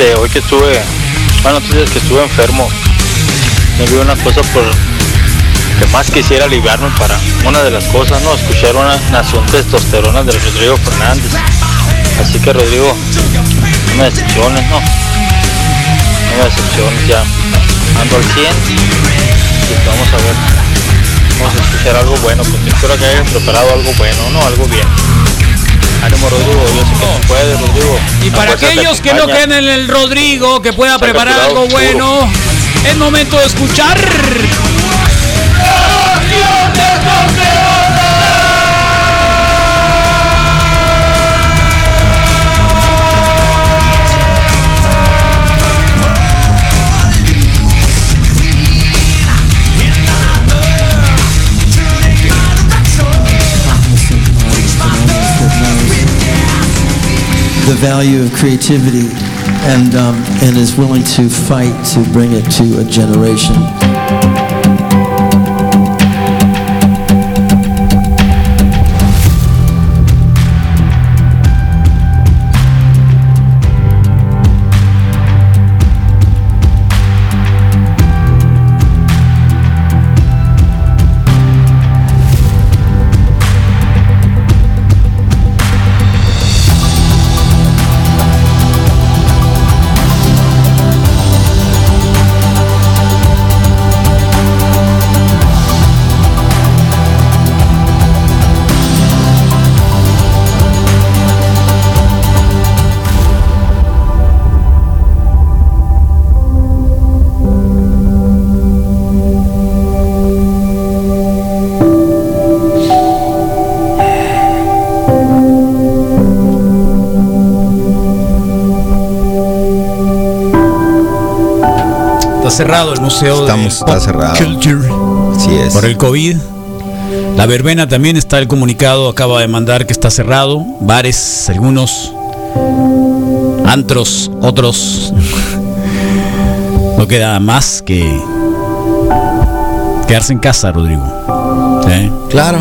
hoy que estuve, bueno, entonces que estuve enfermo, me vi una cosa por que más quisiera aliviarme para una de las cosas, ¿no? Escuchar una nación testosterona de Rodrigo Fernández. Así que Rodrigo, no me decepciones, ¿no? No me decepciones, ya ando al 100 y vamos a ver, vamos a escuchar algo bueno, porque espero que hayan preparado algo bueno, ¿no? Algo bien. Ánimo Rodrigo, yo sé que se puede, Rodrigo. Y La para te aquellos que no queden en el Rodrigo, que pueda preparar algo bueno, es momento de escuchar. The value of creativity and, um, and is willing to fight to bring it to a generation. Cerrado el museo Estamos- de está cerrado. Culture Así es. por el COVID. La verbena también está el comunicado, acaba de mandar que está cerrado. Bares, algunos. Antros, otros. No queda más que quedarse en casa, Rodrigo. ¿Eh? Claro.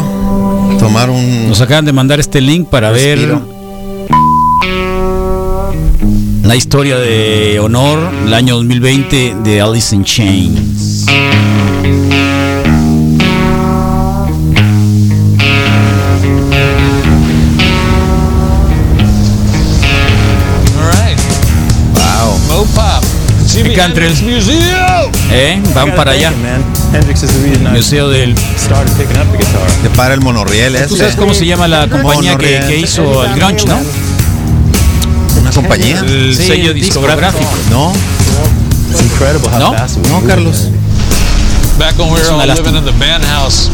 Tomar un. Nos acaban de mandar este link para Respiro. ver la historia de honor, el año 2020 de Alice in Chains. Museum. ¿Eh? Van para allá. Museo del. Te para el monorriel. ¿Tú sabes cómo se llama la compañía que, que hizo el grunge, no? ¿Una compañía? El Sí, sello el discográfico. No. ¿No? No, Carlos. Back when we were all living in the band house,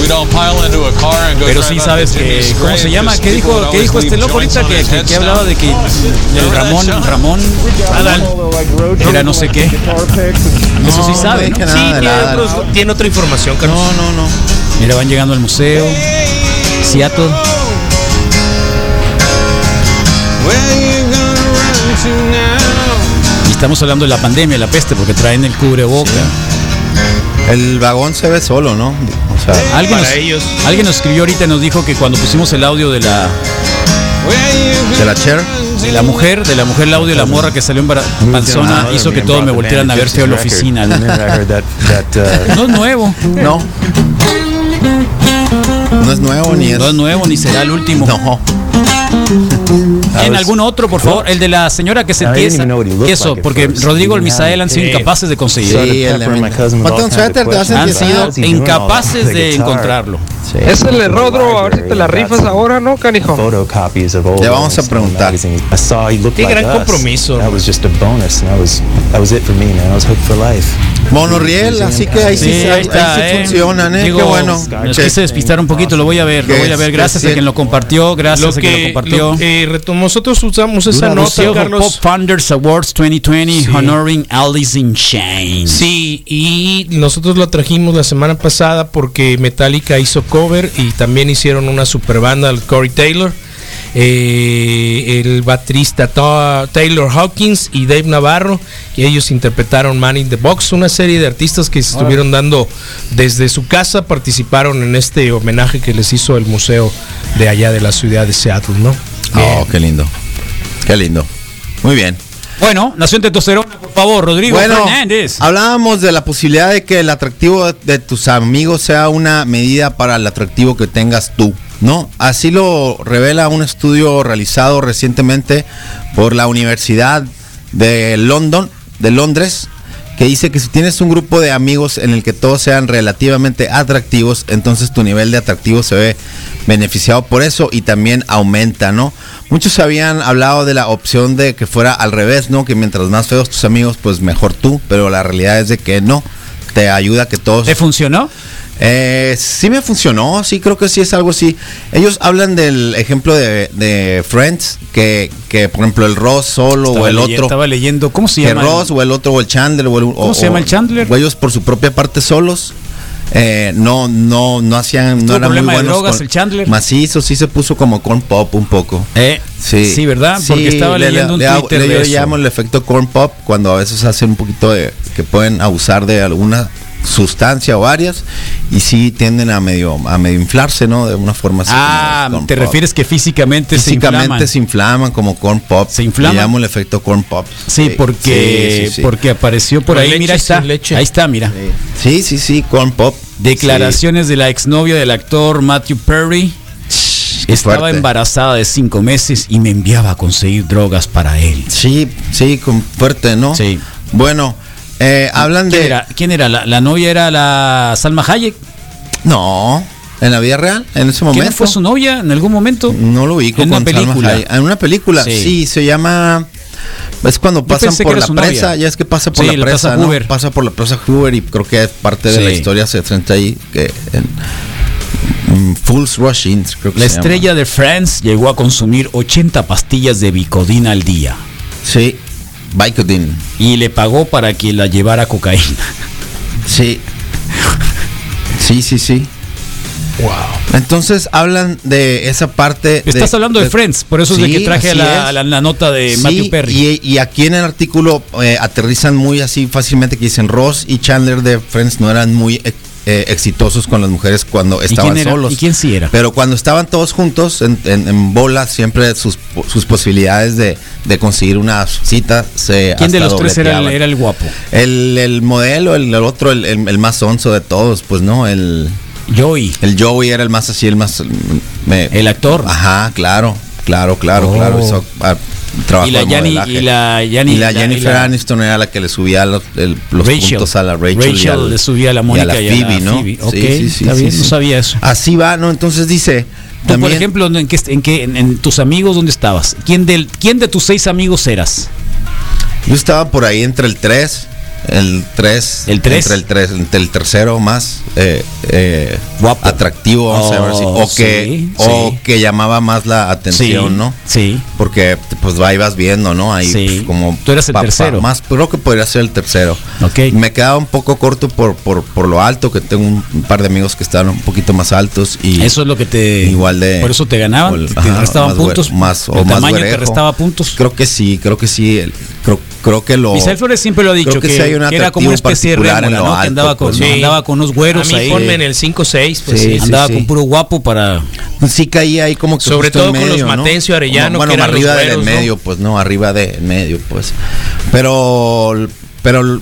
we'd all pile into a car and go Pero sí sabes to que, ¿cómo se llama? ¿Qué dijo, qué dijo este loco ahorita que, que, que hablaba de que del Ramón, Ramón, era no sé qué? Eso sí No, sabe, no ¿no? Sí, tiene, otros- tiene otra información, Carlos. No, no, no. Mira, van llegando al museo. Seattle. Estamos hablando de la pandemia, la peste, porque traen el cubreboca. El vagón se ve solo, ¿no? O sea, Alguien Para nos, ellos. alguien nos escribió ahorita y nos dijo que cuando pusimos el audio de la, de la chair. de la mujer, de la mujer, el audio de la morra que salió en panzona, hizo que todos me voltearan a ver feo en la oficina. No es nuevo, No. No es nuevo ni es. no es nuevo ni será el último. No. En algún otro, por favor, el de la señora que se tiesa. Eso, porque Rodrigo y Misael han sido incapaces de conseguirlo. Sí, a Han sido incapaces de encontrarlo. Es el error, a ver si te la rifas ahora, ¿no, canijo? Le vamos a preguntar. Qué gran compromiso. Monorriel, así que ahí sí, Sí, ahí está, ahí sí eh. funcionan, ¿eh? Digo, Qué bueno. Nos Que- quise despistar un poquito, lo voy a ver, lo que voy a ver. Gracias que a quien lo compartió, gracias Lo a quien lo que, compartió. lo que retomó- nosotros usamos esa nota, Carlos. Pop Founders Awards 2020 Sí. honoring Alice in Chains. Sí, y nosotros lo trajimos la semana pasada porque Metallica hizo cover y también hicieron una super banda, el Corey Taylor. eh, el baterista Ta- Taylor Hawkins y Dave Navarro, y ellos interpretaron Man in the Box, una serie de artistas que se estuvieron dando desde su casa, participaron en este homenaje que les hizo el museo de allá de la ciudad de Seattle, ¿no? Oh, qué lindo. Qué lindo. Muy bien. Bueno, Nación Testosterona, por favor, Rodrigo Bueno, Fernández. hablábamos de la posibilidad de que el atractivo de tus amigos sea una medida para el atractivo que tengas tú, ¿no? Así lo revela un estudio realizado recientemente por la Universidad de London, de Londres, que dice que si tienes un grupo de amigos en el que todos sean relativamente atractivos, entonces tu nivel de atractivo se ve beneficiado por eso y también aumenta, ¿no? Muchos habían hablado de la opción de que fuera al revés, ¿no? Que mientras más feos tus amigos, pues mejor tú, pero la realidad es de que no, te ayuda a que todos... ¿Te funcionó? Eh, sí me funcionó, sí creo que sí es algo así. Ellos hablan del ejemplo de, de Friends, que, que por ejemplo el Ross solo Estaba o el leyendo- otro... Estaba leyendo, ¿cómo se llama? Ross o el otro o el Chandler o el, ¿Cómo o- se llama el Chandler? o ellos por su propia parte solos eh, no no no hacían ¿Tuvo no eran muy problema de buenos drogas con- el Chandler? macizo sí se puso como corn pop un poco Eh, sí sí, ¿verdad? Porque estaba le- leyendo un le, Twitter le- de yo eso. llamo el efecto corn pop cuando a veces hacen un poquito de que pueden abusar de alguna sustancia o varias y sí tienden a medio a medio inflarse no de una forma así Ah, te pop. refieres que físicamente, se físicamente inflaman. se inflaman como corn pop Se inflaman. le llamo el efecto corn pop Sí, porque, Sí, sí, sí. porque apareció por ahí, leche, mira, ahí está, leche. ahí está, mira. Sí, sí, sí, corn pop. Declaraciones de la exnovia del actor Matthew Perry. qué Estaba fuerte. embarazada de cinco meses y me enviaba a conseguir drogas para él. Sí, sí, con fuerte, ¿no? Sí. Bueno, eh, hablan ¿Quién de. era? ¿Quién era? ¿La, la novia era la Salma Hayek? No, en la vida real, en ese ¿Quién momento. no fue su novia en algún momento? No lo ubico En una Salma película. Hayek. En una película, Sí. sí. se llama. Es cuando pasan por la presa, novia. ya es que pasa por Sí, la la presa. Hoover. Pasa por la presa Hoover y creo que es parte de la historia se centra ahí que en, en Fools Rush In, creo que La se llama. estrella de Friends llegó a consumir 80 pastillas de Vicodina al día Sí, Vicodin. y le pagó para que la llevara cocaína. Sí. Sí, sí, sí. Wow. Entonces hablan de esa parte. Estás hablando de, Friends, por eso es de que traje la, la- la nota de Sí, Matthew Perry. Y, y aquí en el artículo eh, aterrizan muy así fácilmente que dicen Ross y Chandler de Friends no eran muy eh, exitosos con las mujeres cuando estaban quién era? solos. ¿Y quién sí era? Pero cuando estaban todos juntos en, en, en bola, siempre sus, sus posibilidades de, de conseguir una cita se ¿Quién de los tres era el, dobleteaban. era el guapo? el, el modelo, el, el otro, el, más sonso de todos, pues no, el, Joey. el Joey era el más así, el más... me- El actor. Ajá, claro, claro, claro, Oh. claro. Eso, ah, trabajo Y la de Yanni- modelaje. y la Yanni- Y la Jennifer y la- Aniston era la que le subía los, el- los Rachel. puntos a la Rachel. y Rachel al- le subía a la y Mónica y a la Phoebe, ¿no? Phoebe. Sí, sí, está bien, no sabía eso. Así va, ¿no? Entonces dice... Tú, por ejemplo, ¿en, qué, en, qué- en- en tus amigos dónde estabas? ¿Quién, del, ¿Quién de tus seis amigos eras? Yo estaba por ahí entre el 3, el 3, ¿El tres? entre el 3, entre el tercero más eh, eh, Guapo. atractivo, vamos a ver si, Oh, o que sí, o que llamaba más la atención, sí, ¿no? Sí. Porque pues va y vas viendo, ¿no? Ahí Sí. pues, como Tú eras el tercero. más creo que podría ser el tercero. Ok. Me quedaba un poco corto por, por, por lo alto, que tengo un, un par de amigos que estaban un poquito más altos y Eso es lo que te. igual de Por eso te ganaban. o el- te ajá, restaban más puntos. más o el más tamaño te restaba puntos. Creo que sí, creo que sí, el- creo, creo que lo Misael Flores siempre lo ha dicho, creo que que, sí hay un que era como una especie de rémora, ¿no? que andaba con, pues, ¿no? andaba con unos güeros A mí ahí. ponme en el 5-6, pues Sí, sí. andaba sí. con puro guapo para. sí caía ahí como que Sobre todo con los ¿no? Matencio, Arellano, bueno que eran arriba del medio pues no arriba de en medio pues pero pero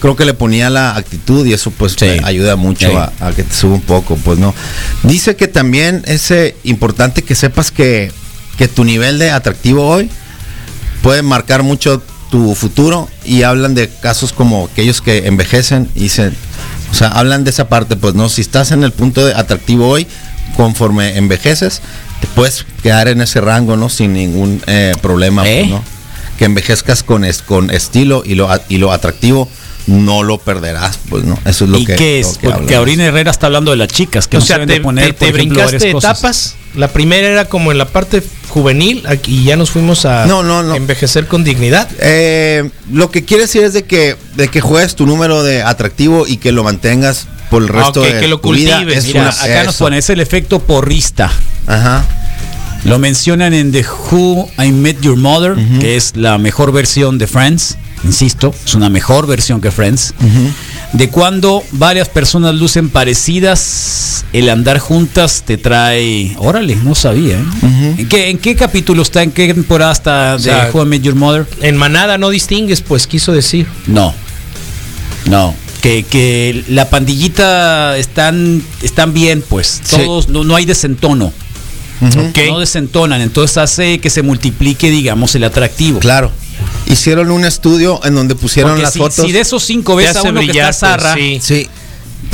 creo que le ponía la actitud y eso pues Sí. te ayuda mucho Sí. a, a que te suba un poco pues no dice que también es eh, importante que sepas que que tu nivel de atractivo hoy puede marcar mucho tu futuro y hablan de casos como aquellos que envejecen y se o sea hablan de esa parte pues no si estás en el punto de atractivo hoy conforme envejeces te puedes quedar en ese rango no sin ningún eh, problema pues, ¿Eh? ¿no? que envejezcas con es, con estilo y lo y lo atractivo no lo perderás pues no eso es lo ¿Y que qué es? que Porque. Aurina Herrera está hablando de las chicas, que o no sea, se deben te, de poner, te- por te ejemplo, brincaste cosas. etapas. La primera era como en la parte juvenil aquí, y ya nos fuimos a No, no, no. envejecer con dignidad. Eh, lo que quiere decir es de que de que juegues tu número de atractivo y que lo mantengas por el resto Ok, de que lo tu vida. cultives. Es Mira, una- acá nos pone, es el efecto porrista. Ajá. Lo mencionan en The Who I Met Your Mother, que es la mejor versión de Friends. Insisto, es una mejor versión que Friends. De cuando varias personas lucen parecidas el andar juntas te trae. Órale, no sabía. ¿eh? ¿En, qué, ¿En qué capítulo está? ¿En qué temporada está de sea, How I Met Your Mother? En manada no distingues, pues quiso decir. No. No. Que, que la pandillita están, están bien, pues. Sí. Todos, no, no hay desentono. Ujú. No desentonan. Entonces hace que se multiplique, digamos, el atractivo. Claro. Hicieron un estudio en donde pusieron Porque las si, fotos. si de esos cinco Te ves a uno que brillar, está zarra, pues, sí. Sí.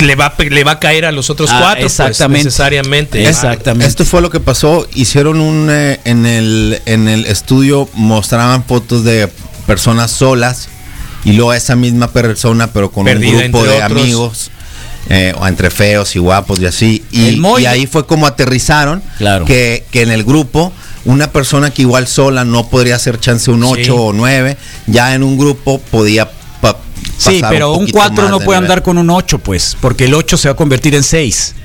Le va, le va a caer a los otros Ah, cuatro, pues, exactamente. necesariamente. Exactamente. Esto fue lo que pasó. Hicieron un eh, en el en el estudio mostraban fotos de personas solas y luego esa misma persona pero con Perdida un grupo de otros. amigos eh, o entre feos y guapos y así y, y ahí fue como aterrizaron Claro. que, que en el grupo una persona que igual sola no podría hacer chance un 8 Sí. o 9 ya en un grupo podía pa- Sí, pasar pero un poquito 4 más no de puede nivel. andar con un 8, pues, porque el 8 se va a convertir en 6.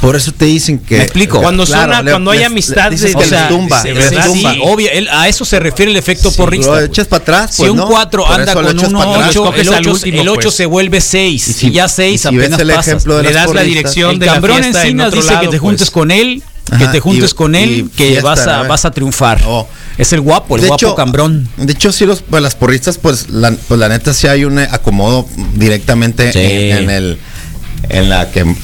por eso te dicen que ¿Me explico? Cuando suena- le- cuando hay les- amistad dices de- que o sea, tumba, de les verdad, tumba. sí. obvio, él- a eso se refiere el efecto porrista. Lo pues. echas para atrás Si pues, un ¿no? 4 Por anda con un para atrás. 8, escoges el al 8, último, el 8 pues. se vuelve 6. Y Y, si- ya 6 y si ves apenas el pasas. ejemplo de Le las das la porristas, dirección El de la cambrón fiesta en Encinas otro dice que lado, te juntes pues. con él, que te juntes y- con él, que fiesta, vas, a, vas a triunfar. Oh. Es el guapo, el de guapo hecho, cambrón. De hecho, sí, los, pues, las porristas, pues la, pues la neta sí hay un eh, acomodo directamente Sí. en, en el en la que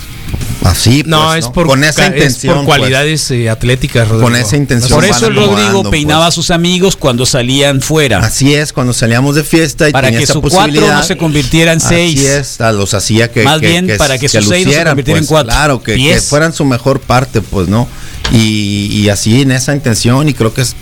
así No, pues, es, por, con esa ca- es intención por pues. cualidades eh, atléticas, Rodrigo. Con esa intención Por eso el Rodrigo pues. peinaba a sus amigos cuando salían fuera. Así es, cuando salíamos de fiesta y Para tenía que esa su cuatro no se convirtiera en seis. Así es, a los hacía que Más que- bien para que su seis no se lucieran, convirtiera en pues, cuatro. Claro, que, que fueran su mejor parte, pues, ¿no? Y, y así en esa intención y creo que es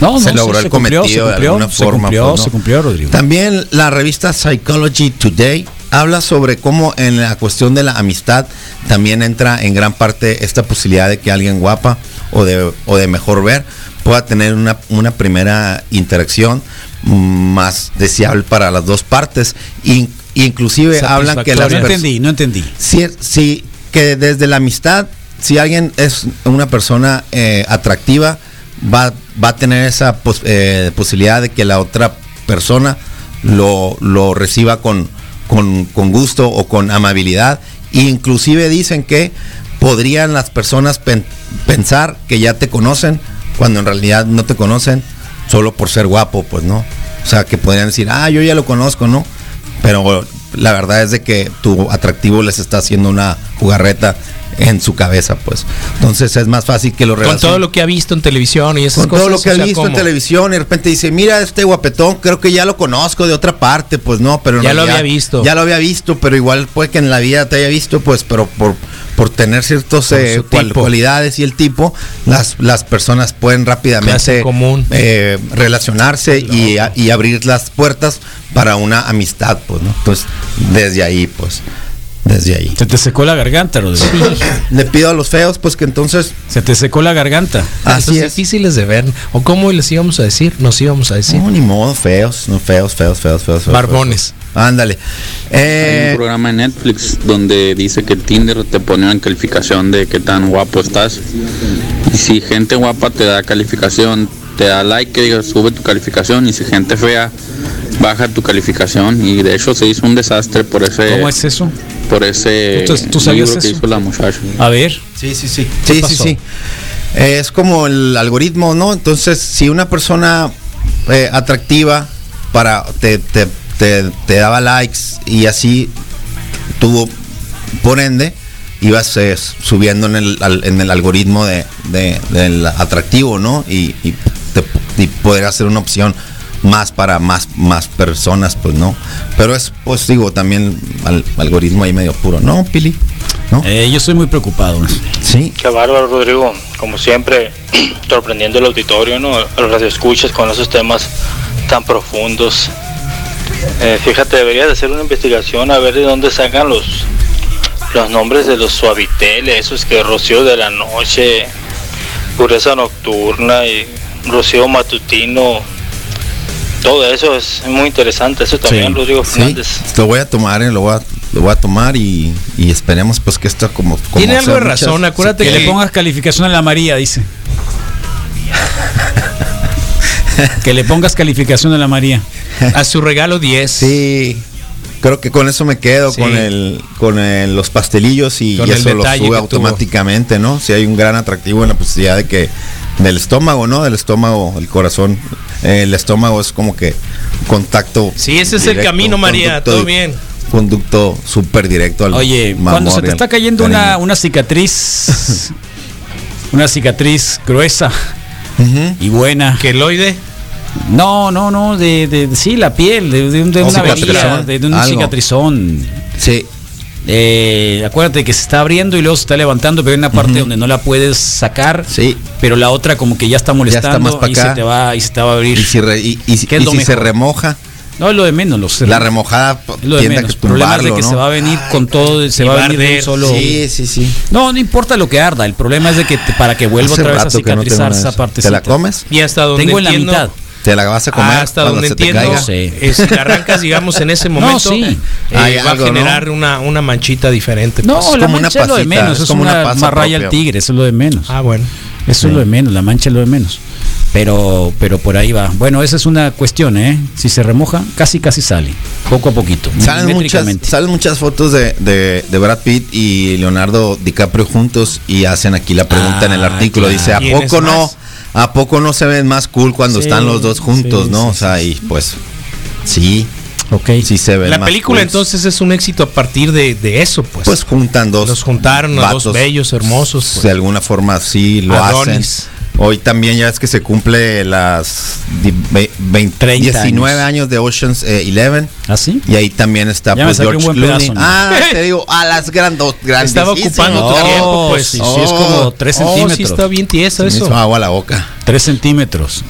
No, se no, logró sí, el cumplió, cometido se de cumplió, alguna se forma. Cumplió, pues, ¿no? Se cumplió, Rodrigo. También la revista Psychology Today habla sobre cómo en la cuestión de la amistad también entra en gran parte esta posibilidad de que alguien guapa o de, o de mejor ver pueda tener una, una primera interacción mm, más deseable para las dos partes. In- inclusive hablan que las no entendí, no entendí. Sí, sí, que desde la amistad, si alguien es una persona eh, atractiva, va, va a tener esa pos- eh, posibilidad de que la otra persona lo, lo reciba con, con, gusto o con amabilidad. E inclusive dicen que podrían las personas pen- pensar que ya te conocen cuando en realidad no te conocen solo por ser guapo, pues no. O sea, que podrían decir, ah, yo ya lo conozco, ¿no? Pero la verdad es de que tu atractivo les está haciendo una jugarreta en su cabeza, pues. Entonces es más fácil que lo Con relacionen- todo lo que ha visto en televisión y esas con cosas. todo lo que o sea, visto en ¿cómo? televisión y de repente dice, mira este guapetón, creo que ya lo conozco de otra parte, pues no, pero en Ya lo realidad había visto. Ya lo había visto, pero igual puede que en la vida te haya visto, pues, pero por, por tener ciertas su cual- cualidades y el tipo, las, las personas pueden rápidamente en común. eh, relacionarse y, a- y abrir las puertas para una amistad, pues, ¿no? Entonces, desde ahí, pues, desde ahí. Se te secó la garganta, Rodrigo. Le pido a los feos, pues, que entonces, Se te secó la garganta. así es. difíciles de ver. ¿O cómo les íbamos a decir? Nos íbamos a decir. No, ni modo, feos, no, feos, feos, feos, feos. Barbones. Ándale. Hay Eh, un programa en Netflix donde dice que Tinder te pone una calificación de qué tan guapo estás. Y si gente guapa te da calificación, te da like, que diga, sube tu calificación. Y si gente fea, baja tu calificación. Y de hecho se hizo un desastre por ese, ¿Cómo es eso? Por ese ¿Tú- tú sabías libro que eso? hizo la muchacha. A ver. sí, sí, sí. ¿Qué Sí, sí, pasó? sí. Eh, es como el algoritmo, ¿no? Entonces, si una persona eh, atractiva para te, te, te, te daba likes y así tuvo, por ende, ibas eh, subiendo en el, al- en el algoritmo de, de- del atractivo, ¿no? Y, y, te, y poder hacer una opción más para más, más personas, pues no. Pero es, pues digo, también al algoritmo ahí medio puro, ¿no, Pili? ¿No? Eh, yo estoy muy preocupado. Sí. Qué bárbaro, Rodrigo. Como siempre, sorprendiendo el auditorio, ¿no? A Los radioescuchas con esos temas tan profundos. Eh, fíjate, deberías de hacer una investigación a ver de dónde sacan los los nombres de los suaviteles, esos que Rocío de la Noche, Pureza Nocturna y Rocío Matutino. Todo eso es muy interesante. Eso también, Sí, Rodrigo Sí, Fernández. lo voy a tomar, eh, lo, voy a, lo voy a tomar y, y esperemos pues que esto como... como Tiene algo de muchas- razón, acuérdate Que que le pongas calificación a la María, dice. que le pongas calificación a la María. a su regalo 10. Sí, Creo que con eso me quedo, Sí. con el con el- los pastelillos y, eso lo sube automáticamente, ¿no? Si hay un gran atractivo en la posibilidad de que del estómago, ¿no? Del estómago, el corazón, el estómago es como que contacto. Sí, ese es el camino, María, todo bien. Conducto súper directo al Oye, mamor cuando se te está cayendo una, una cicatriz, una cicatriz gruesa y buena. Queloide. No, no, no, de, de- de- sí, la piel, de, una cicatrizón, avería, de, de un algo. cicatrizón. Sí, Eh, acuérdate que se está abriendo y luego se está levantando, pero hay una parte donde no la puedes sacar, sí. pero la otra como que ya está molestando más y se te va y se te va a abrir. Y si, re- y, y si- ¿Qué es y lo si se remoja, No es lo de menos, los la remojada lo de tiende a menos. que El problema es de que ¿no? se va a venir con todo, se Y va a venir de un arder, solo. Sí, sí, sí. No, no importa lo que arda, el problema es de que te- para que vuelva Hace otra vez a no cicatrizar esa parte. ¿Te la comes? Y hasta donde Tengo en la entiendo, mitad. ¿Te la vas a comer Ah, hasta cuando donde entiendo, eh, si la arrancas, digamos, en ese momento, sí. eh, Hay va algo, a ¿no? generar una, una manchita diferente. No, pues. la como una mancha es lo de pasita, menos, es es, como una una, marraya al tigre, eso es lo de menos. Ah, bueno. Eso es lo de menos, la mancha es lo de menos. Pero, pero por ahí va. Bueno, esa es una cuestión, ¿eh? Si se remoja, casi casi sale. Poco a poquito. Salen muchas, salen muchas fotos de, de, de Brad Pitt y Leonardo DiCaprio juntos y hacen aquí la pregunta en el Ah, artículo. claro. Dice, ¿a ¿Quién poco no? más? ¿A poco no se ven más cool cuando Sí, están los dos juntos, sí, no? sí, o sea, y pues sí, Ok. sí se ven La más película entonces es un éxito a partir de, de eso, pues. pues juntan dos Los juntaron a dos bellos, hermosos. pues. de alguna forma sí lo Adonis. hacen. Hoy también ya es que se cumple las di- ve- veinte- 30 19 años. años de Ocean's eh, 11 ¿Ah, sí? y ahí también está Ya pues, George Clooney. pedazo, ¿no? Ah, te digo, a las grandes. Estaba ocupando tu tiempo, pues. Sí, sí, es como 3 Oh, centímetros. sí está bien tiesa Se me eso. hizo agua la boca. 3 centímetros.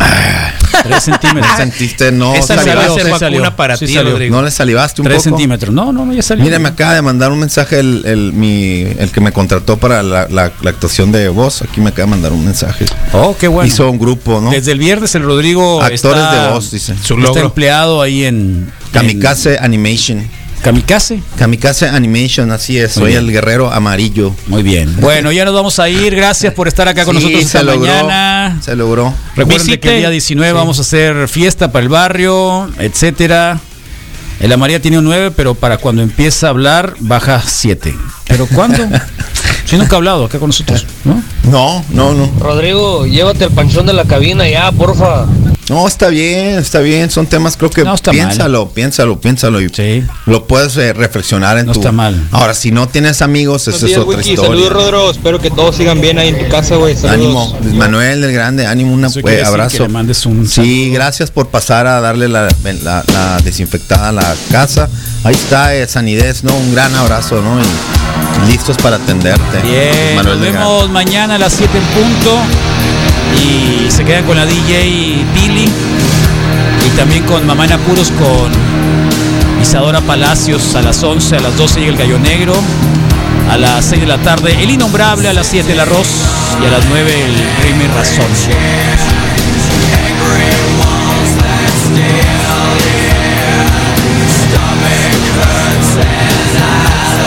Ah. 3 centímetros. Sentiste, no Esa salió, vacuna salió, para sí ti, salió. Rodrigo. ¿No le salivaste un 3 poco? centímetros. No, no, no, ya salió. Mira, me acaba de mandar un mensaje el, el, mi, el que me contrató para la, la- la actuación de voz. Aquí me acaba de mandar un mensaje. Oh, qué bueno. Hizo un grupo, ¿no? Desde el viernes el Rodrigo Actores está, de voz, dice. Su está empleado ahí en Kamikaze Animation. Kamikaze. Kamikaze Animation, así es. Muy Soy bien. el guerrero amarillo. Muy bien. Bueno, ya nos vamos a ir. Gracias por estar acá con Sí, nosotros esta se logró, mañana. Se logró. Recuerden Visite. que el día 19 vamos a hacer fiesta para el barrio, etcétera. El Amaría tiene un 9, pero para cuando empieza a hablar baja 7. ¿Pero cuándo? si nunca ha hablado acá con nosotros, ¿no? No, no, no. Rodrigo, llévate el panchón de la cabina ya, porfa. No, está bien, está bien. Son temas, creo que No, está piénsalo, piénsalo, piénsalo. Y Sí. Lo puedes eh, reflexionar en No tu. está mal. Ahora, si no tienes amigos, esa es otra historia. Saludos, Rodrigo. Espero que todos sigan bien ahí en tu casa, güey. Saludos. Ánimo, Manuel del Grande, ánimo, un Eso quiere decir abrazo. que le mandes un sí, gracias por pasar a darle la, la- la desinfectada a la casa. Ahí está, eh, Sanidez, ¿no? Un gran abrazo, ¿no? Y listos para atenderte. Bien, Manuel nos vemos mañana a las 7 en punto. Y se quedan con la DJ Billy. Y también con Mamá en Apuros con Isadora Palacios a las 11, a las 12 llega el Gallo Negro. A las 6 de la tarde El Innombrable, a las 7 el Arroz y a las 9 el Rime Razón. César.